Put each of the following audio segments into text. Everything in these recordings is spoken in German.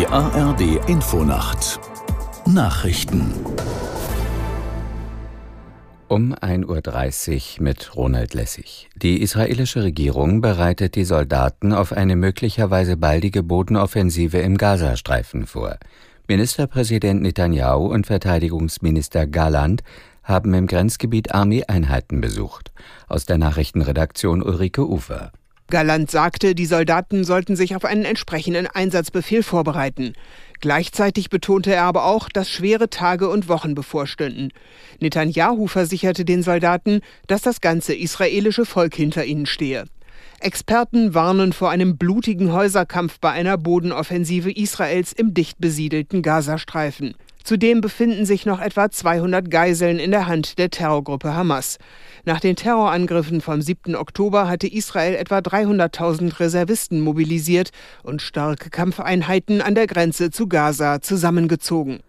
Die ARD Infonacht Nachrichten um 1.30 Uhr mit Ronald Lessig. Die israelische Regierung bereitet die Soldaten auf eine möglicherweise baldige Bodenoffensive im Gazastreifen vor. Ministerpräsident Netanyahu und Verteidigungsminister Galland haben im Grenzgebiet Armeeeinheiten besucht. Aus der Nachrichtenredaktion Ulrike Ufer. Galland sagte, die Soldaten sollten sich auf einen entsprechenden Einsatzbefehl vorbereiten. Gleichzeitig betonte er aber auch, dass schwere Tage und Wochen bevorstünden. Netanyahu versicherte den Soldaten, dass das ganze israelische Volk hinter ihnen stehe. Experten warnen vor einem blutigen Häuserkampf bei einer Bodenoffensive Israels im dicht besiedelten Gazastreifen. Zudem befinden sich noch etwa 200 Geiseln in der Hand der Terrorgruppe Hamas. Nach den Terrorangriffen vom 7. Oktober hatte Israel etwa 300.000 Reservisten mobilisiert und starke Kampfeinheiten an der Grenze zu Gaza zusammengezogen.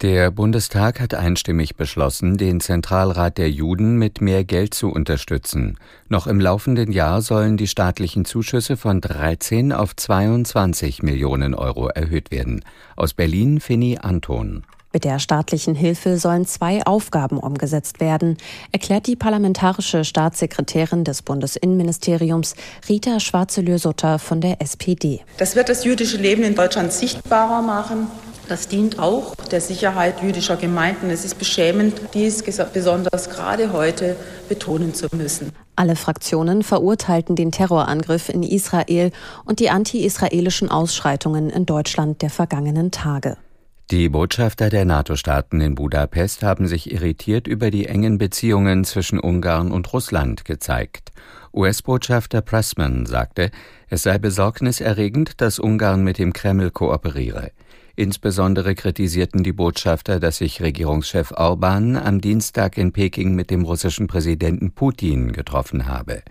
Der Bundestag hat einstimmig beschlossen, den Zentralrat der Juden mit mehr Geld zu unterstützen. Noch im laufenden Jahr sollen die staatlichen Zuschüsse von 13 auf 22 Millionen Euro erhöht werden. Aus Berlin Finny Anton. Mit der staatlichen Hilfe sollen zwei Aufgaben umgesetzt werden, erklärt die parlamentarische Staatssekretärin des Bundesinnenministeriums Rita Schwarzelö-Sutter von der SPD. Das wird das jüdische Leben in Deutschland sichtbarer machen. Das dient auch der Sicherheit jüdischer Gemeinden. Es ist beschämend, dies besonders gerade heute betonen zu müssen. Alle Fraktionen verurteilten den Terrorangriff in Israel und die anti-israelischen Ausschreitungen in Deutschland der vergangenen Tage. Die Botschafter der NATO-Staaten in Budapest haben sich irritiert über die engen Beziehungen zwischen Ungarn und Russland gezeigt. US-Botschafter Pressman sagte, es sei besorgniserregend, dass Ungarn mit dem Kreml kooperiere. Insbesondere kritisierten die Botschafter, dass sich Regierungschef Orban am Dienstag in Peking mit dem russischen Präsidenten Putin getroffen habe.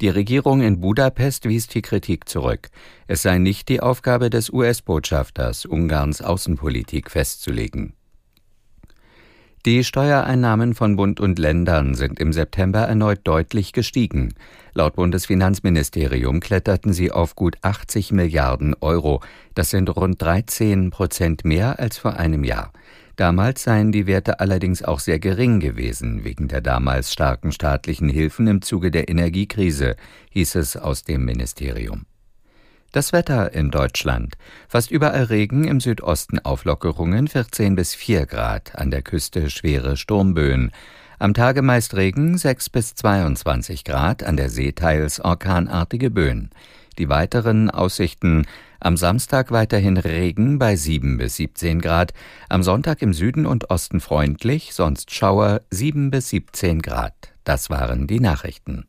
Die Regierung in Budapest wies die Kritik zurück. Es sei nicht die Aufgabe des US-Botschafters, Ungarns Außenpolitik festzulegen. Die Steuereinnahmen von Bund und Ländern sind im September erneut deutlich gestiegen. Laut Bundesfinanzministerium kletterten sie auf gut 80 Milliarden Euro. Das sind rund 13 Prozent mehr als vor einem Jahr. Damals seien die Werte allerdings auch sehr gering gewesen, wegen der damals starken staatlichen Hilfen im Zuge der Energiekrise, hieß es aus dem Ministerium. Das Wetter in Deutschland. Fast überall Regen, im Südosten Auflockerungen 14 bis 4 Grad, an der Küste schwere Sturmböen. Am Tage meist Regen 6 bis 22 Grad, an der See teils orkanartige Böen. Die weiteren Aussichten am Samstag weiterhin Regen bei 7 bis 17 Grad, am Sonntag im Süden und Osten freundlich, sonst Schauer 7 bis 17 Grad. Das waren die Nachrichten.